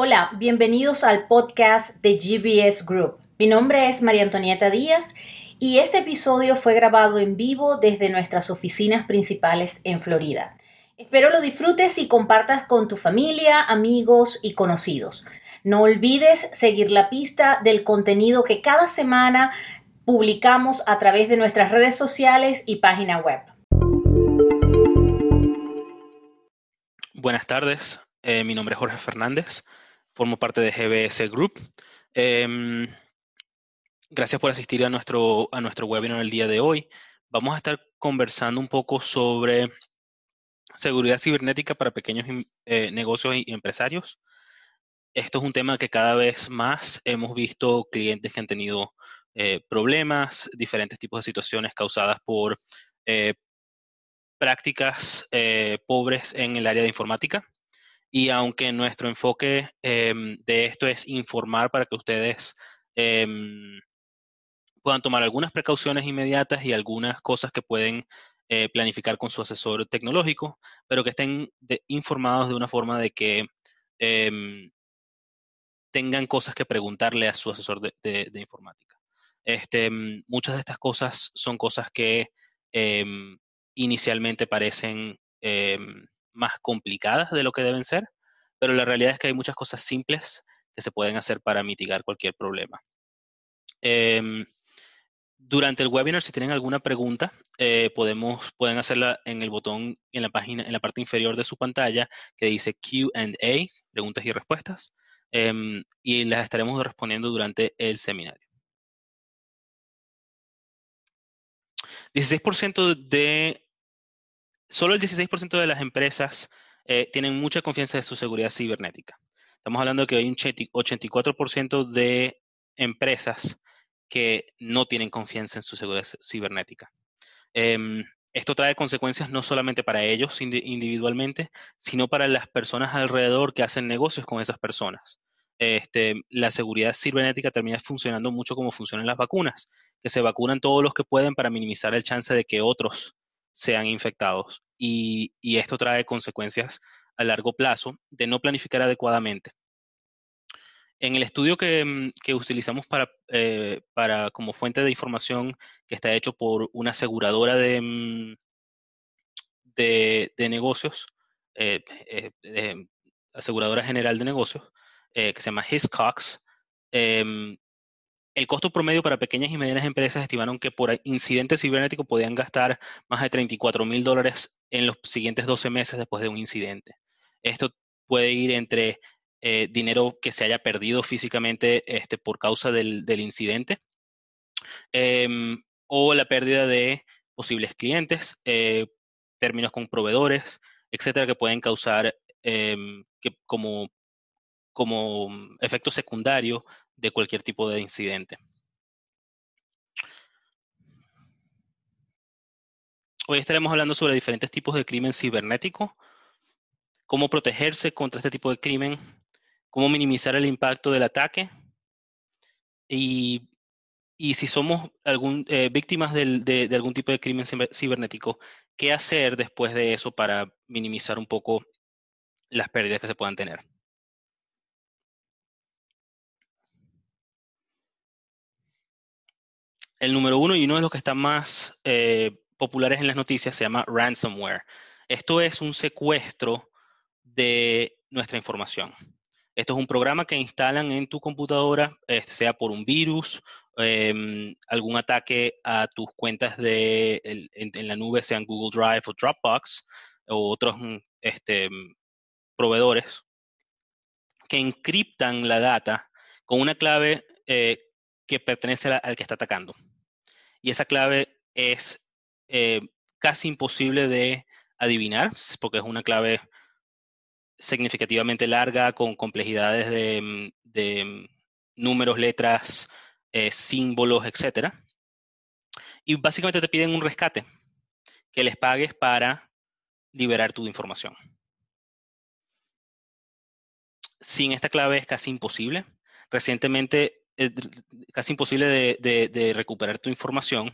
Hola, bienvenidos al podcast de GBS Group. Mi nombre es María Antonieta Díaz y este episodio fue grabado en vivo desde nuestras oficinas principales en Florida. Espero lo disfrutes y compartas con tu familia, amigos y conocidos. No olvides seguir la pista del contenido que cada semana publicamos a través de nuestras redes sociales y página web. Buenas tardes, eh, mi nombre es Jorge Fernández formo parte de GBS Group. Em, gracias por asistir a nuestro, a nuestro webinar el día de hoy. Vamos a estar conversando un poco sobre seguridad cibernética para pequeños eh, negocios y empresarios. Esto es un tema que cada vez más hemos visto clientes que han tenido eh, problemas, diferentes tipos de situaciones causadas por eh, prácticas pobres en el área de informática. Y aunque nuestro enfoque em, de esto es informar para que ustedes em, puedan tomar algunas precauciones inmediatas y algunas cosas que pueden eh, planificar con su asesor tecnológico, pero que estén informados de una forma de que em, tengan cosas que preguntarle a su asesor de, informática. Este, muchas de estas cosas son cosas que inicialmente parecen más complicadas de lo que deben ser, pero la realidad es que hay muchas cosas simples que se pueden hacer para mitigar cualquier problema. Em, durante el webinar, si tienen alguna pregunta, eh, pueden hacerla en el botón en la página, en la parte inferior de su pantalla que dice Q&A, preguntas y respuestas, em, y las estaremos respondiendo durante el seminario. 16% de solo el 16% de las empresas eh, tienen mucha confianza en su seguridad cibernética. Estamos hablando de que hay un 84% de empresas que no tienen confianza en su seguridad cibernética. Em, esto trae consecuencias no solamente para ellos individualmente, sino para las personas alrededor que hacen negocios con esas personas. Este, la seguridad cibernética termina funcionando mucho como funcionan las vacunas, que se vacunan todos los que pueden para minimizar el chance de que otros sean infectados. Y, esto trae consecuencias a largo plazo de no planificar adecuadamente. En el estudio que, mm, utilizamos para, eh, para, como fuente de información que está hecho por una aseguradora de, mm, negocios, eh, eh, aseguradora general de negocios, que se llama Hiscox, em, el costo promedio para pequeñas y medianas empresas estimaron que por incidente cibernético podían gastar más de 34 mil dólares en los siguientes 12 meses después de un incidente. Esto puede ir entre eh, dinero que se haya perdido físicamente este, por causa del, incidente em, o la pérdida de posibles clientes, eh, términos con proveedores, etcétera, que pueden causar em, que como, como efecto secundario de cualquier tipo de incidente. Hoy estaremos hablando sobre diferentes tipos de crimen cibernético, cómo protegerse contra este tipo de crimen, cómo minimizar el impacto del ataque y, si somos algún, eh, víctimas de, algún tipo de crimen cibernético, qué hacer después de eso para minimizar un poco las pérdidas que se puedan tener. El número uno y uno de los que están más eh, populares en las noticias se llama ransomware. Esto es un secuestro de nuestra información. Esto es un programa que instalan en tu computadora, eh, sea por un virus, em, algún ataque a tus cuentas de, en, la nube, sean Google Drive o Dropbox, o otros este, proveedores, que encriptan la data con una clave eh, que pertenece al que está atacando y esa clave es eh, casi imposible de adivinar porque es una clave significativamente larga con complejidades de, mm, mm, números, letras, eh, símbolos, etc. Y básicamente te piden un rescate que les pagues para liberar tu información. Sin esta clave es casi imposible. Recientemente casi imposible de, recuperar tu información.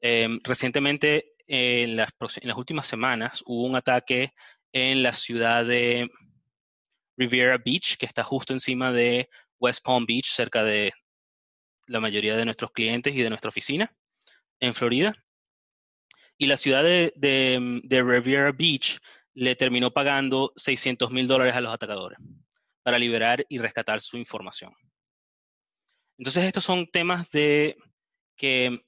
Em, recientemente, en las, últimas semanas, hubo un ataque en la ciudad de Riviera Beach, que está justo encima de West Palm Beach, cerca de la mayoría de nuestros clientes y de nuestra oficina en Florida. Y la ciudad de, Riviera Beach le terminó pagando 600 mil dólares a los atacadores para liberar y rescatar su información. Entonces, estos son temas de que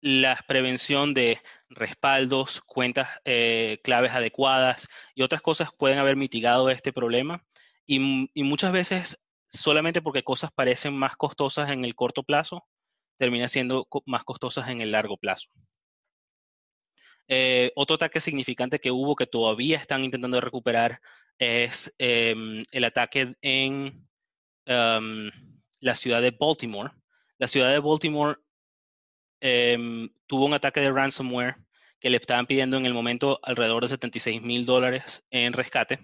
la prevención de respaldos, cuentas eh, claves adecuadas y otras cosas pueden haber mitigado este problema. Y, muchas veces, solamente porque cosas parecen más costosas en el corto plazo, termina siendo más costosas en el largo plazo. Eh, otro ataque significante que hubo que todavía están intentando recuperar es em, el ataque en em, la ciudad de Baltimore. La ciudad de Baltimore em, tuvo un ataque de ransomware que le estaban pidiendo en el momento alrededor de 76 mil dólares en rescate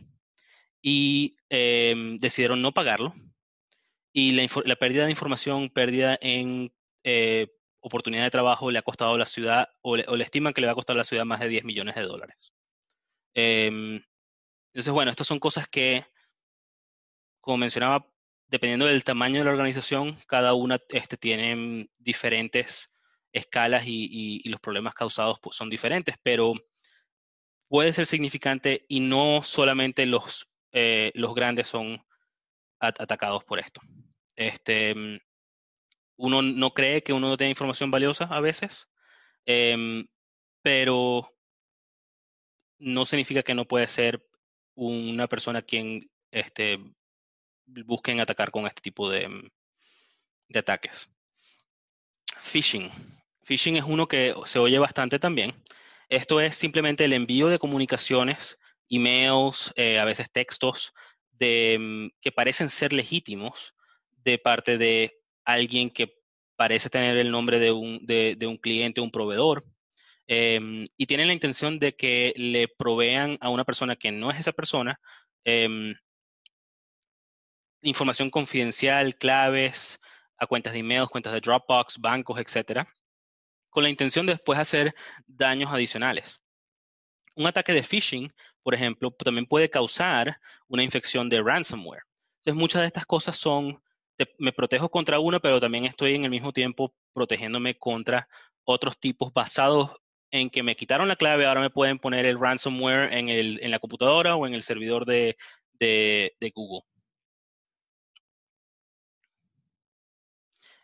y decidieron no pagarlo. Y la, la, pérdida de información, pérdida en eh, oportunidad de trabajo le ha costado a la ciudad, o le, estiman que le va a costar a la ciudad más de 10 millones de dólares. Em, entonces, bueno, estas son cosas que, como mencionaba, dependiendo del tamaño de la organización, cada una este, tiene diferentes escalas y, los problemas causados pues, son diferentes, pero puede ser significante y no solamente los, eh, grandes son atacados por esto. Este, uno no cree que uno no tiene información valiosa a veces, em, pero no significa que no puede ser una persona quien este, busquen atacar con este tipo de, em, de ataques. Phishing. Phishing es uno que se oye bastante también. Esto es simplemente el envío de comunicaciones, emails, eh, a veces textos, em, que parecen ser legítimos de parte de alguien que parece tener el nombre de un, de, un cliente, un proveedor, em, y tienen la intención de que le provean a una persona que no es esa persona em, información confidencial, claves, a cuentas de email, cuentas de Dropbox, bancos, etcétera, con la intención de después hacer daños adicionales. Un ataque de phishing, por ejemplo, también puede causar una infección de ransomware. Entonces, muchas de estas cosas son me protejo contra uno, pero también estoy en el mismo tiempo protegiéndome contra otros tipos basados en que me quitaron la clave, ahora me pueden poner el ransomware en, el, en la computadora o en el servidor de, de, Google.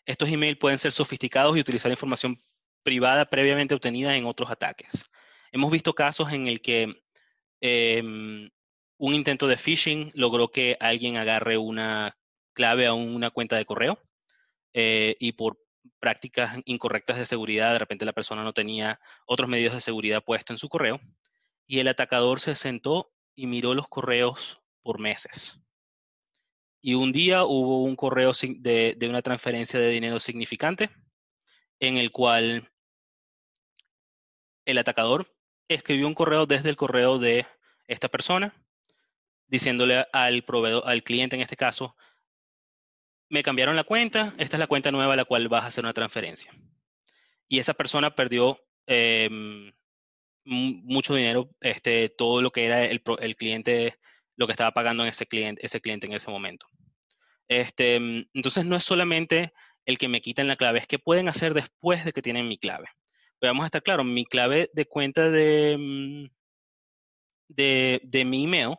Estos emails pueden ser sofisticados y utilizar información privada previamente obtenida en otros ataques. Hemos visto casos en el que em, un intento de phishing logró que alguien agarre una clave a una cuenta de correo eh, y por prácticas incorrectas de seguridad, de repente la persona no tenía otros medios de seguridad puestos en su correo y el atacador se sentó y miró los correos por meses. Y un día hubo un correo de, una transferencia de dinero significante en el cual el atacador escribió un correo desde el correo de esta persona diciéndole al proveedor, al cliente en este caso, me cambiaron la cuenta, esta es la cuenta nueva a la cual vas a hacer una transferencia. Y esa persona perdió em, mucho dinero, este, todo lo que era el, cliente, lo que estaba pagando en ese cliente, ese cliente en ese momento. Este, entonces no es solamente el que me quiten la clave, es que pueden hacer después de que tienen mi clave. Pero vamos a estar claros, mi clave de cuenta de, de, de mi email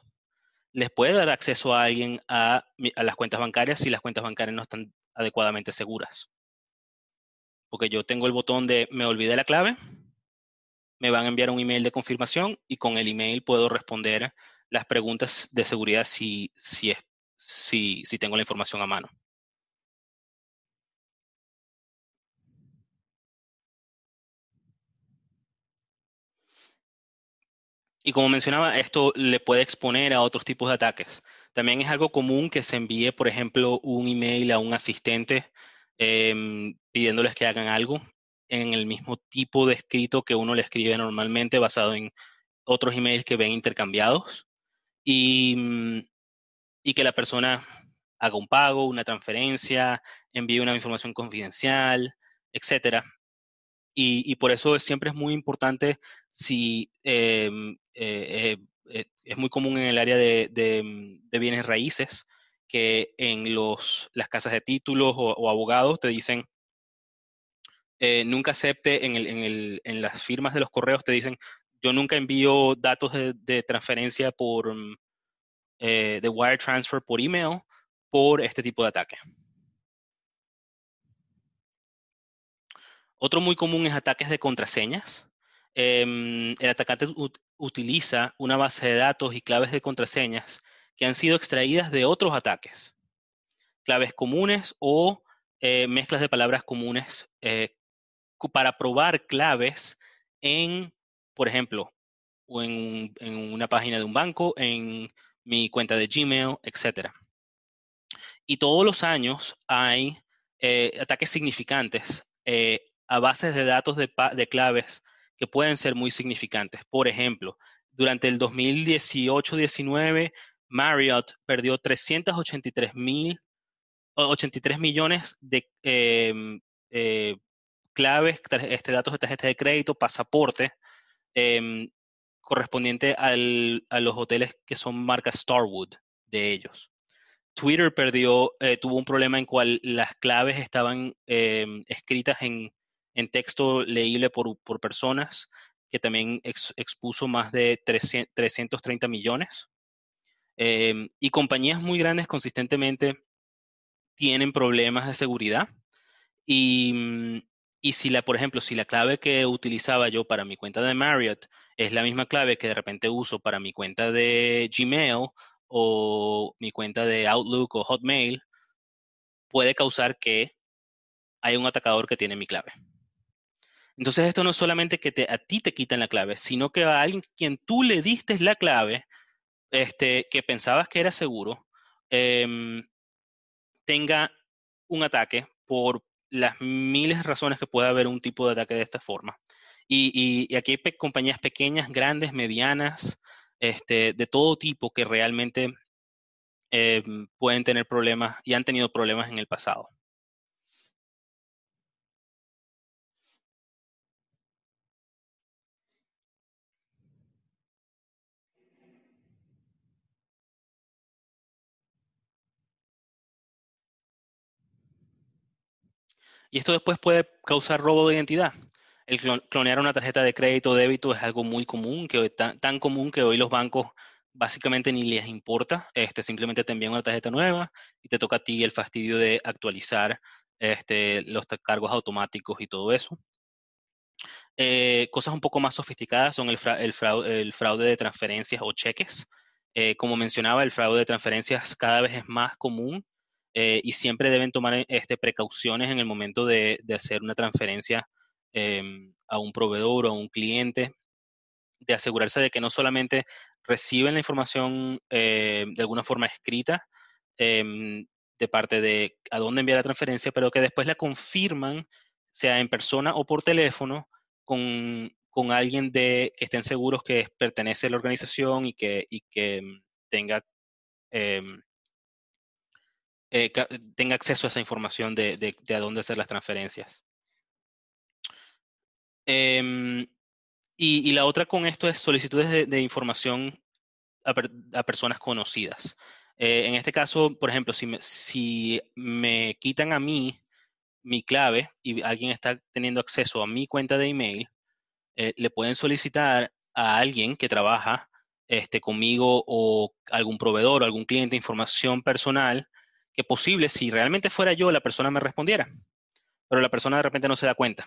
les puede dar acceso a alguien a, las cuentas bancarias si las cuentas bancarias no están adecuadamente seguras. Porque yo tengo el botón de me olvidé la clave, me van a enviar un email de confirmación y con el email puedo responder las preguntas de seguridad si, si, es, si, tengo la información a mano. Y como mencionaba, esto le puede exponer a otros tipos de ataques. También es algo común que se envíe, por ejemplo, un email a un asistente em, pidiéndoles que hagan algo en el mismo tipo de escrito que uno le escribe normalmente basado en otros emails que ven intercambiados y, mm, y que la persona haga un pago, una transferencia, envíe una información confidencial, etcétera. Y, por eso siempre es muy importante si eh, eh, eh, es muy común en el área de, bienes raíces, que en los, las casas de títulos o, abogados te dicen, nunca acepte en, el, en, las firmas de los correos, te dicen, yo nunca envío datos de, transferencia por, eh, de wire transfer por email por este tipo de ataque. Otro muy común es ataques de contraseñas. Em, el atacante utiliza una base de datos y claves de contraseñas que han sido extraídas de otros ataques. Claves comunes o eh, mezclas de palabras comunes eh, para probar claves en, por ejemplo, en, una página de un banco, en mi cuenta de Gmail, etc. Y todos los años hay eh, ataques significantes a bases de datos de, claves que pueden ser muy significantes. Por ejemplo, durante el 2018-19, Marriott perdió 383 mil 83 millones de em, eh, claves, este, datos de tarjeta de crédito, pasaporte, em, correspondiente a los hoteles que son marca Starwood de ellos. Twitter perdió, eh, tuvo un problema en cual las claves estaban em, escritas en texto leíble por, personas, que también expuso más de 330 millones. Em, y compañías muy grandes consistentemente tienen problemas de seguridad. Y, y, si la, por ejemplo, si la clave que utilizaba yo para mi cuenta de Marriott es la misma clave que de repente uso para mi cuenta de Gmail o mi cuenta de Outlook o Hotmail, puede causar que hay un atacador que tiene mi clave. Entonces esto no es solamente que a ti te quitan la clave, sino que a alguien quien tú le diste la clave, este, que pensabas que era seguro, em, tenga un ataque por las miles de razones que puede haber un tipo de ataque de esta forma. Y, aquí hay compañías pequeñas, grandes, medianas, este, de todo tipo que realmente em, pueden tener problemas y han tenido problemas en el pasado. Y esto después puede causar robo de identidad. El clonear una tarjeta de crédito o débito es algo muy común, que tan, tan, común que hoy los bancos básicamente ni les importa. Este, simplemente te envían una tarjeta nueva y te toca a ti el fastidio de actualizar este, los cargos automáticos y todo eso. Eh, cosas un poco más sofisticadas son el, fraude, de transferencias o cheques. Eh, como mencionaba, el fraude de transferencias cada vez es más común eh, y siempre deben tomar este, precauciones en el momento de, hacer una transferencia em, a un proveedor o a un cliente, de asegurarse de que no solamente reciben la información eh, de alguna forma escrita em, de parte de a dónde enviar la transferencia, pero que después la confirman, sea en persona o por teléfono, con, alguien de, que estén seguros que pertenece a la organización y que, y que em, tenga eh, tenga acceso a esa información de, a dónde hacer las transferencias. Em, y, la otra con esto es solicitudes de, información a, personas conocidas. Eh, en este caso, por ejemplo, si me, si me quitan a mí mi clave y alguien está teniendo acceso a mi cuenta de email, eh, le pueden solicitar a alguien que trabaja este, conmigo o algún proveedor o algún cliente información personal que posible, si realmente fuera yo, la persona me respondiera, pero la persona de repente no se da cuenta.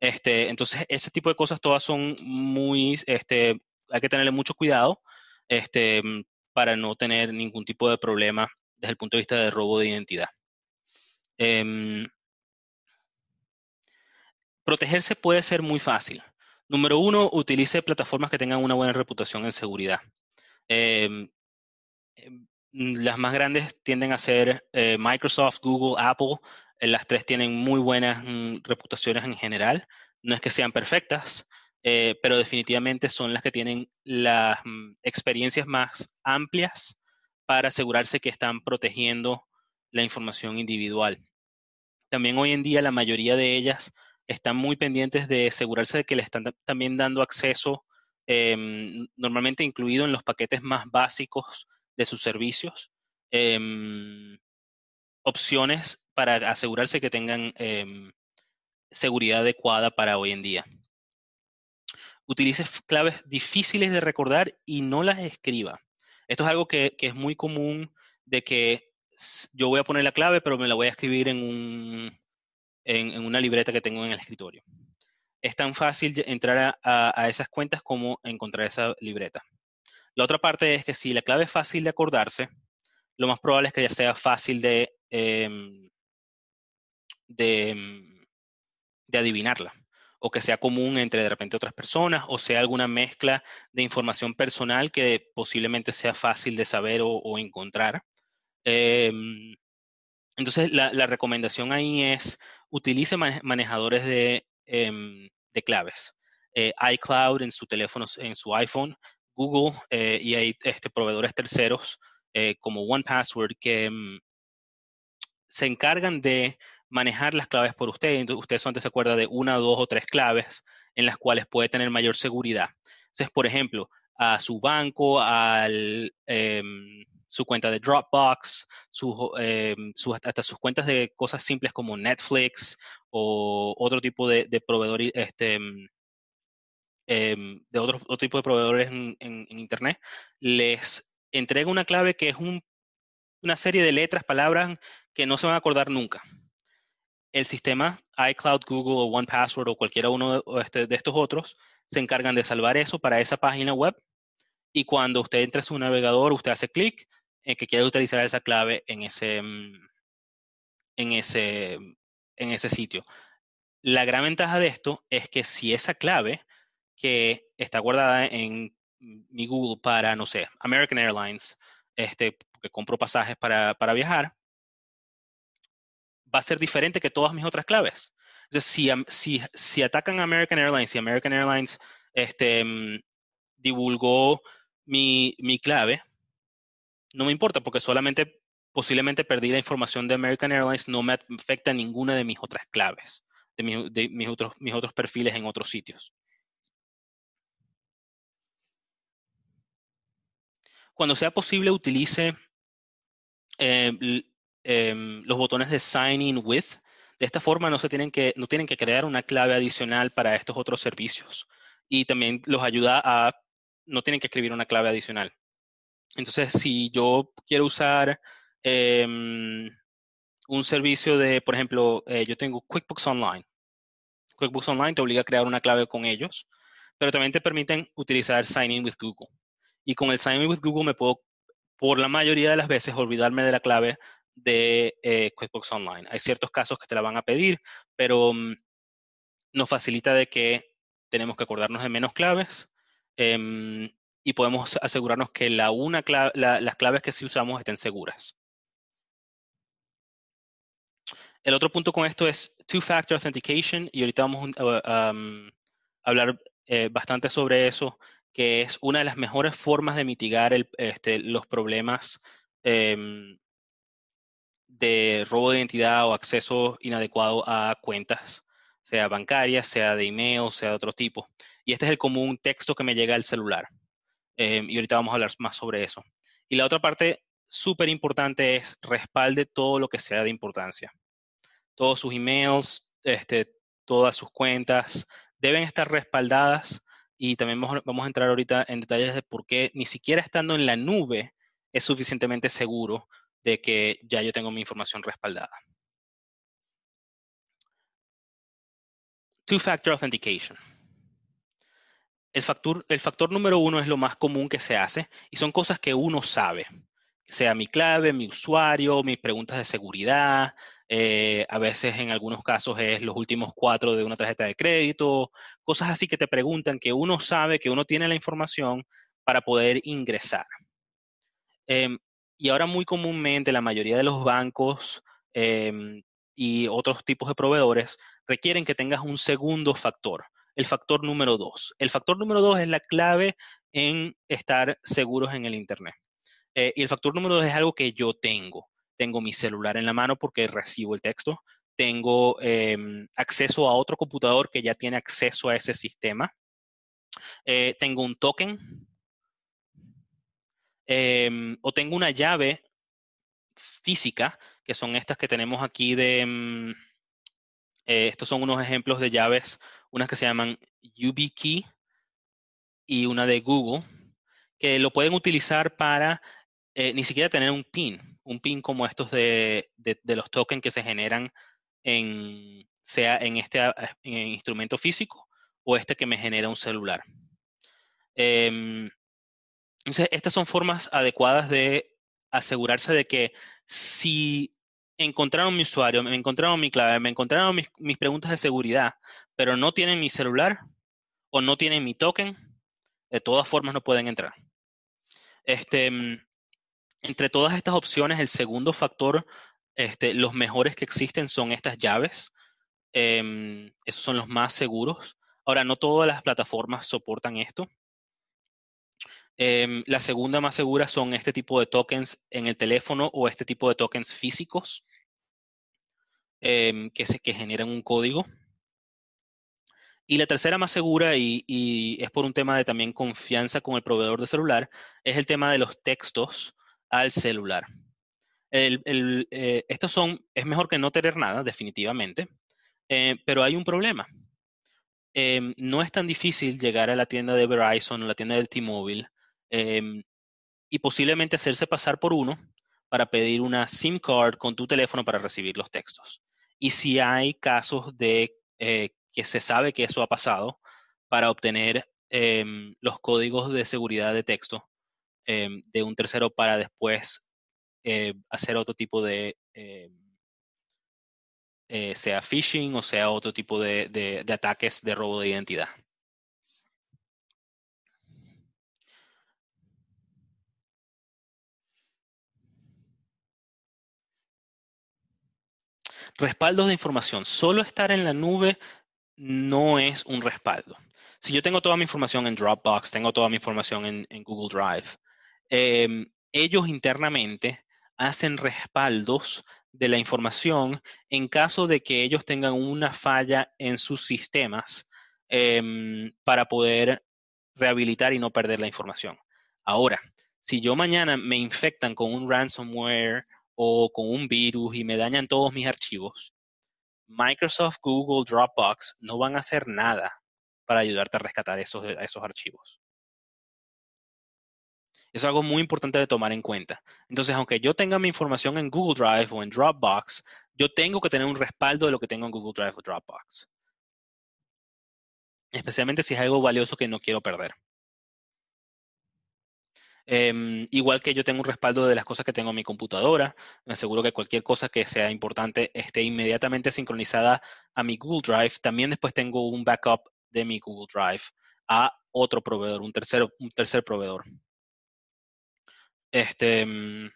Este, entonces, ese tipo de cosas todas son muy, este, hay que tenerle mucho cuidado este, para no tener ningún tipo de problema desde el punto de vista de robo de identidad. Em, protegerse puede ser muy fácil. Número uno, utilice plataformas que tengan una buena reputación en seguridad. Em, em, las más grandes tienden a ser eh, Microsoft, Google, Apple. Eh, las tres tienen muy buenas mm, reputaciones en general. No es que sean perfectas, eh, pero definitivamente son las que tienen las mm, experiencias más amplias para asegurarse que están protegiendo la información individual. También hoy en día la mayoría de ellas están muy pendientes de asegurarse de que le están también dando acceso em, normalmente incluido en los paquetes más básicos de sus servicios, em, opciones para asegurarse que tengan em, seguridad adecuada para hoy en día. Utilice claves difíciles de recordar y no las escriba. Esto es algo que, es muy común de que yo voy a poner la clave, pero me la voy a escribir en, un, en, una libreta que tengo en el escritorio. Es tan fácil entrar a, esas cuentas como encontrar esa libreta. La otra parte es que si la clave es fácil de acordarse, lo más probable es que ya sea fácil de, em, de, de adivinarla o que sea común entre de repente otras personas o sea alguna mezcla de información personal que posiblemente sea fácil de saber o, encontrar. Em, entonces, la, recomendación ahí es utilice manejadores de, em, claves. Eh, iCloud en su teléfono, en su iPhone, Google eh, y hay este, proveedores terceros eh, como OnePassword que em, se encargan de manejar las claves por usted. Entonces, usted solamente se acuerda de una, dos o tres claves en las cuales puede tener mayor seguridad. Entonces, por ejemplo, a su banco, a em, su cuenta de Dropbox, em, hasta sus cuentas de cosas simples como Netflix o otro tipo de, proveedor, este, em, de otro, otro, tipo de proveedores en, Internet, les entrega una clave que es una serie de letras, palabras que no se van a acordar nunca el sistema iCloud, Google o OnePassword o cualquiera uno este, de, estos otros se encargan de salvar eso para esa página web y cuando usted entre a su navegador, usted hace clic en que quiere utilizar esa clave en ese, mm, en ese, en ese sitio. La gran ventaja de esto es que si esa clave que está guardada en mi Google para, no sé, American Airlines, este, que compro pasajes para, para viajar, va a ser diferente que todas mis otras claves. Entonces, si, si, atacan a American Airlines y American Airlines este, mm, divulgó mi, clave, no me importa porque solamente posiblemente perdí la información de American Airlines, no me afecta ninguna de mis otras claves, de, mis, otros, mis otros perfiles en otros sitios. Cuando sea posible, utilice eh, Em, los botones de Sign In With. De esta forma no, se tienen que, no tienen que crear una clave adicional para estos otros servicios. Y también los ayuda a, no tienen que escribir una clave adicional. Entonces, si yo quiero usar em, un servicio de, por ejemplo, eh, yo tengo QuickBooks Online. QuickBooks Online te obliga a crear una clave con ellos, pero también te permiten utilizar Sign In with Google. Y con el Sign In with Google me puedo, por la mayoría de las veces, olvidarme de la clave de eh, QuickBooks Online. Hay ciertos casos que te la van a pedir, pero mm, nos facilita de que tenemos que acordarnos de menos claves em, y podemos asegurarnos que la una las claves que sí usamos estén seguras. El otro punto con esto es Two-Factor Authentication y ahorita vamos a hablar eh, bastante sobre eso, que es una de las mejores formas de mitigar este, los problemas em, de robo de identidad o acceso inadecuado a cuentas, sea bancarias, sea de email, sea de otro tipo. Y este es el común texto que me llega al celular. Em, y ahorita vamos a hablar más sobre eso. Y la otra parte súper importante es respalde todo lo que sea de importancia. Todos sus emails, este, todas sus cuentas deben estar respaldadas y también vamos a entrar ahorita en detalles de por qué ni siquiera estando en la nube es suficientemente seguro de que ya yo tengo mi información respaldada. Two-Factor Authentication. El factor, el factor número uno es lo más común que se hace y son cosas que uno sabe, sea mi clave, mi usuario, mis preguntas de seguridad, eh, a veces en algunos casos es los últimos cuatro de una tarjeta de crédito, cosas así que te preguntan que uno sabe, que uno tiene la información para poder ingresar. Em, y ahora muy comúnmente la mayoría de los bancos em, y otros tipos de proveedores requieren que tengas un segundo factor, el factor número dos. El factor número dos es la clave en estar seguros en el Internet. Eh, y el factor número dos es algo que yo tengo. Tengo mi celular en la mano porque recibo el texto. Tengo em, acceso a otro computador que ya tiene acceso a ese sistema. eh, tengo un token em, o tengo una llave física, que son estas que tenemos aquí de... Mm, eh, estos son unos ejemplos de llaves, unas que se llaman YubiKey y una de Google, que lo pueden utilizar para eh, ni siquiera tener un pin, un pin como estos de, los tokens que se generan en, sea en este instrumento físico o este que me genera un celular. Em, entonces, estas son formas adecuadas de asegurarse de que si encontraron mi usuario, me encontraron mi clave, me encontraron mis, mis, preguntas de seguridad, pero no tienen mi celular o no tienen mi token, de todas formas no pueden entrar. Este, mm, entre todas estas opciones, el segundo factor, este, los mejores que existen son estas llaves. Em, esos son los más seguros. Ahora, no todas las plataformas soportan esto. Em, la segunda más segura son este tipo de tokens en el teléfono o este tipo de tokens físicos em, que, se, que generan un código. Y la tercera más segura, y, es por un tema de también confianza con el proveedor de celular, es el tema de los textos al celular. Eh, estos son, es mejor que no tener nada, definitivamente, eh, pero hay un problema. Em, no es tan difícil llegar a la tienda de Verizon o la tienda del T-Mobile em, y posiblemente hacerse pasar por uno para pedir una SIM card con tu teléfono para recibir los textos. Y si hay casos de eh, que se sabe que eso ha pasado, para obtener em, los códigos de seguridad de texto de un tercero para después eh, hacer otro tipo de, em, eh, sea phishing o sea otro tipo de, ataques de robo de identidad. Respaldos de información. Solo estar en la nube no es un respaldo. Si yo tengo toda mi información en Dropbox, tengo toda mi información en, Google Drive, em, ellos internamente hacen respaldos de la información en caso de que ellos tengan una falla en sus sistemas em, para poder rehabilitar y no perder la información. Ahora, si yo mañana me infectan con un ransomware o con un virus y me dañan todos mis archivos, Microsoft, Google, Dropbox no van a hacer nada para ayudarte a rescatar esos, esos archivos. Es algo muy importante de tomar en cuenta. Entonces, aunque yo tenga mi información en Google Drive o en Dropbox, yo tengo que tener un respaldo de lo que tengo en Google Drive o Dropbox. Especialmente si es algo valioso que no quiero perder. Em, igual que yo tengo un respaldo de las cosas que tengo en mi computadora, me aseguro que cualquier cosa que sea importante esté inmediatamente sincronizada a mi Google Drive. También después tengo un backup de mi Google Drive a otro proveedor, un tercer, un tercer proveedor. Este, mm,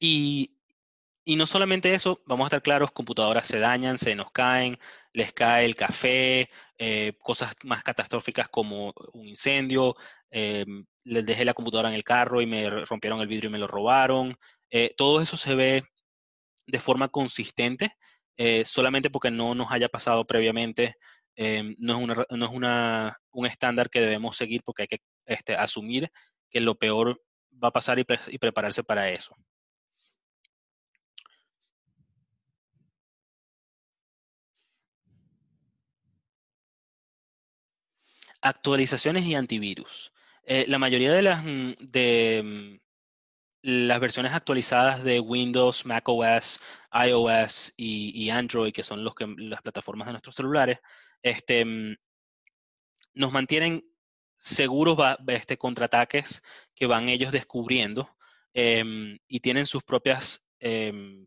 y, y no solamente eso, vamos a estar claros, computadoras se dañan, se nos caen, les cae el café, eh, cosas más catastróficas como un incendio, eh, les dejé la computadora en el carro y me rompieron el vidrio y me lo robaron. Eh, todo eso se ve de forma consistente, solamente porque no nos haya pasado previamente. no es, una, no es una, un estándar que debemos seguir porque hay que este, asumir que lo peor va a pasar y, prepararse para eso. Actualizaciones y antivirus. Eh, la mayoría de las, mm, de mm, las versiones actualizadas de Windows, macOS, iOS y, Android, que son los que, las plataformas de nuestros celulares, este, mm, nos mantienen seguros este, contraataques que van ellos descubriendo em, y tienen sus propias em,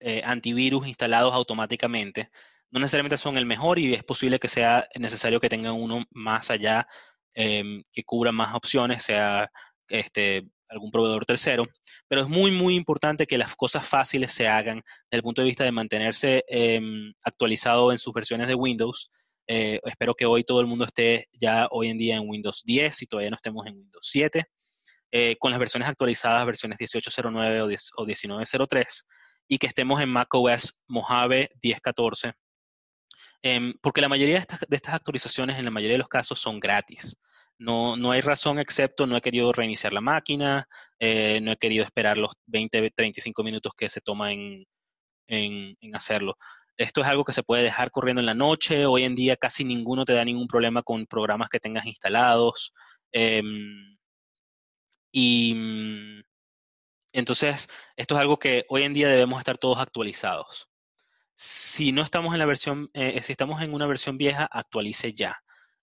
eh, antivirus instalados automáticamente. No necesariamente son el mejor y es posible que sea necesario que tengan uno más allá em, que cubra más opciones, sea este, algún proveedor tercero, pero es muy, muy importante que las cosas fáciles se hagan desde el punto de vista de mantenerse actualizado en sus versiones de Windows eh, espero que hoy todo el mundo esté ya hoy en día en Windows 10 y todavía no estemos en Windows 7, eh, con las versiones actualizadas, versiones 18.09 o, 19.03, y que estemos en macOS Mojave 10.14 Em, porque la mayoría de estas, actualizaciones, en la mayoría de los casos, son gratis. No, no hay razón excepto no he querido reiniciar la máquina, eh, no he querido esperar los 20, 35 minutos que se toma en, hacerlo. Esto es algo que se puede dejar corriendo en la noche. Hoy en día casi ninguno te da ningún problema con programas que tengas instalados. Em, y mm, entonces, esto es algo que hoy en día debemos estar todos actualizados. Si no estamos en la versión, eh, si estamos en una versión vieja, actualice ya.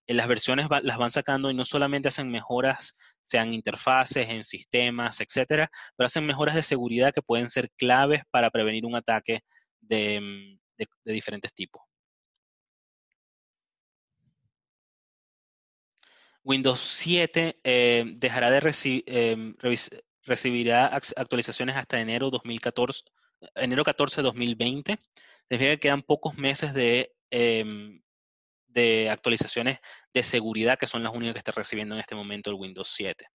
En las versiones las van sacando y no solamente hacen mejoras, sean interfaces, en sistemas, etcétera, pero hacen mejoras de seguridad que pueden ser claves para prevenir un ataque de, mm, diferentes tipos. Windows 7 eh, dejará de recibir, eh, recibirá actualizaciones hasta enero 2014, enero 14 2020. Significa que quedan pocos meses de, em, de actualizaciones de seguridad, que son las únicas que está recibiendo en este momento el Windows 7.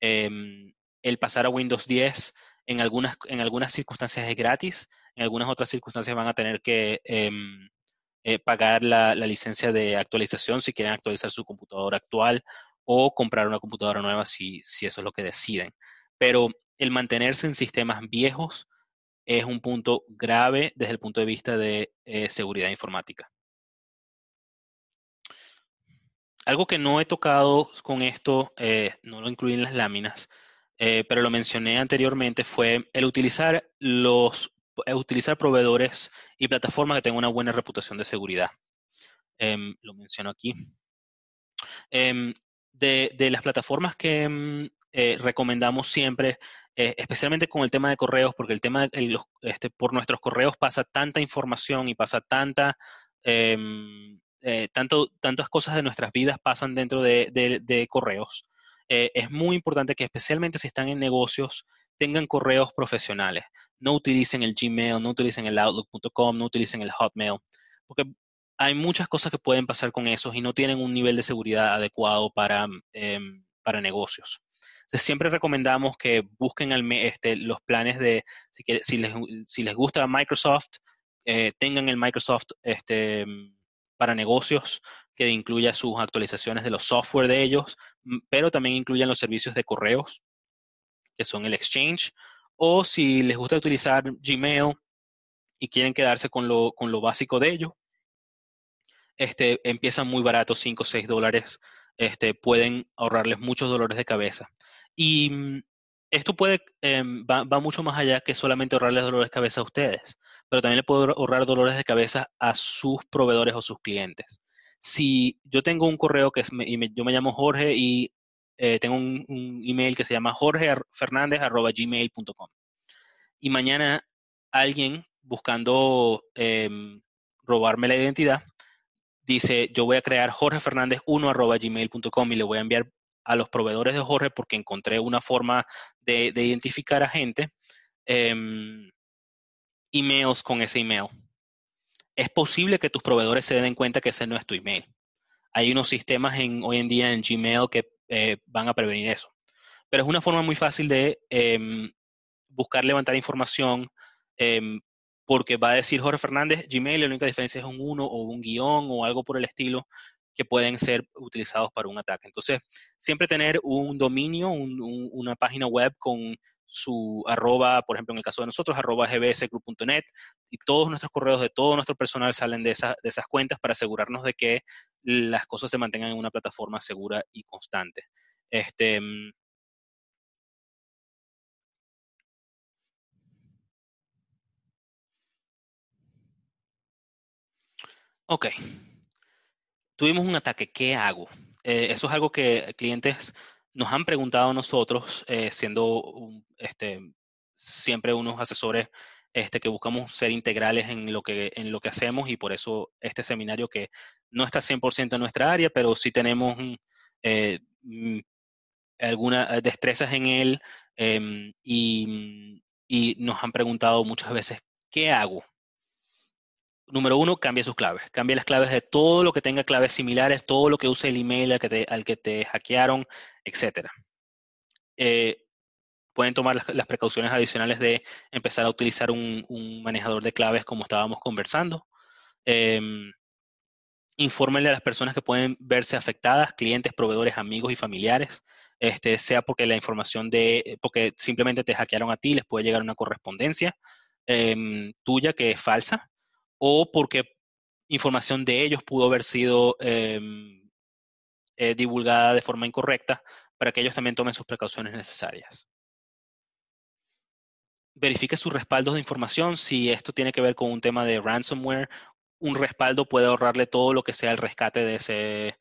Em, el pasar a Windows 10 en algunas, en algunas circunstancias es gratis, en algunas otras circunstancias van a tener que em, eh, pagar la, la, licencia de actualización si quieren actualizar su computadora actual o comprar una computadora nueva si, si eso es lo que deciden pero el mantenerse en sistemas viejos es un punto grave desde el punto de vista de eh, seguridad informática. Algo que no he tocado con esto, eh, no lo incluí en las láminas, eh, pero lo mencioné anteriormente, fue el utilizar los utilizar proveedores y plataformas que tengan una buena reputación de seguridad. Em, lo menciono aquí. Em, de, las plataformas que mm, eh, recomendamos siempre, eh, especialmente con el tema de correos, porque el tema, este, por nuestros correos pasa tanta información y pasa tanta, em, eh, tanto, tantas cosas de nuestras vidas pasan dentro de, correos. Es muy importante que especialmente si están en negocios, tengan correos profesionales. No utilicen el Gmail, no utilicen el Outlook.com, no utilicen el Hotmail, porque hay muchas cosas que pueden pasar con esos y no tienen un nivel de seguridad adecuado para, em, para negocios. Siempre recomendamos que busquen este, los planes de, si, si, les, si les gusta Microsoft, eh, tengan el Microsoft este, para negocios que incluya sus actualizaciones de los software de ellos, pero también incluyan los servicios de correos, que son el Exchange, o si les gusta utilizar Gmail y quieren quedarse con lo, con lo básico de ellos, este, empiezan muy baratos, 5 o 6 dólares, este, pueden ahorrarles muchos dolores de cabeza. Y mm, esto puede, em, va, mucho más allá que solamente ahorrarles dolores de cabeza a ustedes, pero también le puedo ahorrar dolores de cabeza a sus proveedores o sus clientes. Si yo tengo un correo que es, y yo me llamo Jorge y eh, tengo un, email que se llama jorgefernandez.gmail.com y mañana alguien buscando em, robarme la identidad dice, yo voy a crear jorgefernandez1.gmail.com y le voy a enviar a los proveedores de Jorge porque encontré una forma de, identificar a gente, em, emails con ese email. Es posible que tus proveedores se den cuenta que ese no es tu email. Hay unos sistemas hoy en día en Gmail que eh, van a prevenir eso. Pero es una forma muy fácil de em, buscar levantar información, em, porque va a decir Jorge Fernández, Gmail, la única diferencia es un 1 o un guion o algo por el estilo que pueden ser utilizados para un ataque. Entonces, siempre tener un dominio, una página web con su arroba, por ejemplo, en el caso de nosotros, arroba gbsgroup.net, y todos nuestros correos de todo nuestro personal salen de, de esas cuentas para asegurarnos de que las cosas se mantengan en una plataforma segura y constante. Este, mm, Ok. Tuvimos un ataque, ¿qué hago? Eh, eso es algo que clientes nos han preguntado a nosotros, eh, siendo este, siempre unos asesores este, que buscamos ser integrales en lo, que, en lo que hacemos y por eso este seminario que no está 100% en nuestra área, pero sí tenemos eh, algunas destrezas en él em, y nos han preguntado muchas veces, ¿qué hago? Número uno, cambia sus claves. Cambia las claves de todo lo que tenga claves similares, todo lo que use el email al que te, hackearon, etc. Eh, pueden tomar las, precauciones adicionales de empezar a utilizar un, manejador de claves como estábamos conversando. Em, infórmenle a las personas que pueden verse afectadas, clientes, proveedores, amigos y familiares, este, sea porque la información de, porque simplemente te hackearon a ti, les puede llegar una correspondencia em, tuya que es falsa, o porque información de ellos pudo haber sido em, eh, divulgada de forma incorrecta para que ellos también tomen sus precauciones necesarias. Verifique sus respaldos de información. Si esto tiene que ver con un tema de ransomware, un respaldo puede ahorrarle todo lo que sea el rescate de ese.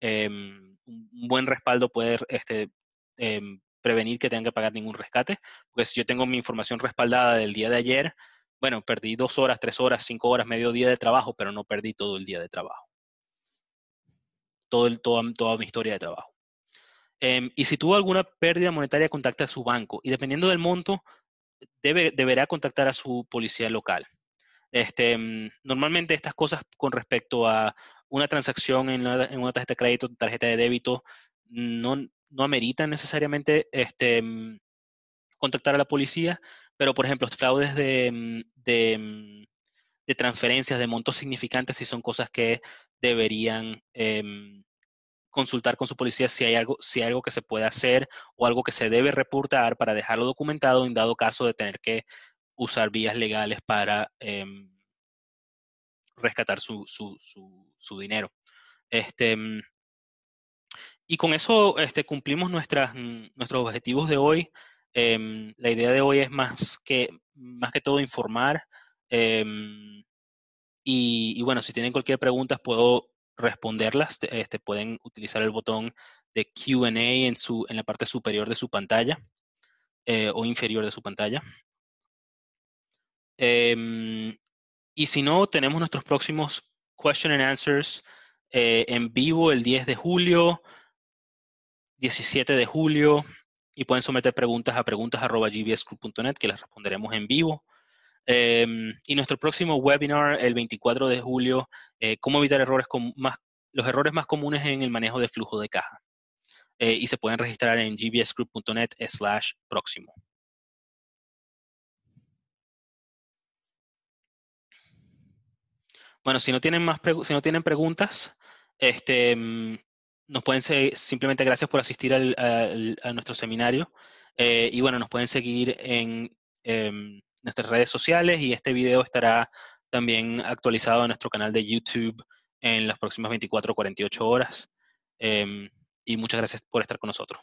Em, un buen respaldo puede este, em, prevenir que tengan que pagar ningún rescate. Porque si yo tengo mi información respaldada del día de ayer, bueno, perdí dos horas, tres horas, cinco horas, medio día de trabajo, pero no perdí todo el día de trabajo. Todo toda, toda mi historia de trabajo. Em, y si tuvo alguna pérdida monetaria, contacta a su banco. Y dependiendo del monto, debe, deberá contactar a su policía local. Este, mm, normalmente estas cosas con respecto a una transacción en, una tarjeta de crédito, tarjeta de débito, no, no ameritan necesariamente este, mm, contactar a la policía, pero por ejemplo, fraudes de, mm, mm, de, transferencias de montos significantes si son cosas que deberían em, consultar con su policía si hay algo, que se puede hacer o algo que se debe reportar para dejarlo documentado en dado caso de tener que usar vías legales para em, rescatar su, dinero. Este, y con eso este, cumplimos nuestros objetivos de hoy. Em, la idea de hoy es más que, más que todo informar. Em, y, bueno, si tienen cualquier pregunta, puedo responderlas. Este, pueden utilizar el botón de QA en, en la parte superior de su pantalla eh, o inferior de su pantalla. Em, y si no, tenemos nuestros próximos question and answers eh, en vivo el 10 de julio, 17 de julio, y pueden someter preguntas a preguntas.gbscrew.net que las responderemos en vivo. Em, y nuestro próximo webinar, el 24 de julio, eh, cómo evitar errores con más, los errores más comunes en el manejo de flujo de caja. Eh, y se pueden registrar en gbsgroup.net slash próximo. Bueno, si no tienen más si no tienen preguntas, este, mm, nos pueden seguir, simplemente gracias por asistir a nuestro seminario. Eh, y bueno, nos pueden seguir en em, nuestras redes sociales y este video estará también actualizado en nuestro canal de YouTube en las próximas 24 o 48 horas. Em, y muchas gracias por estar con nosotros.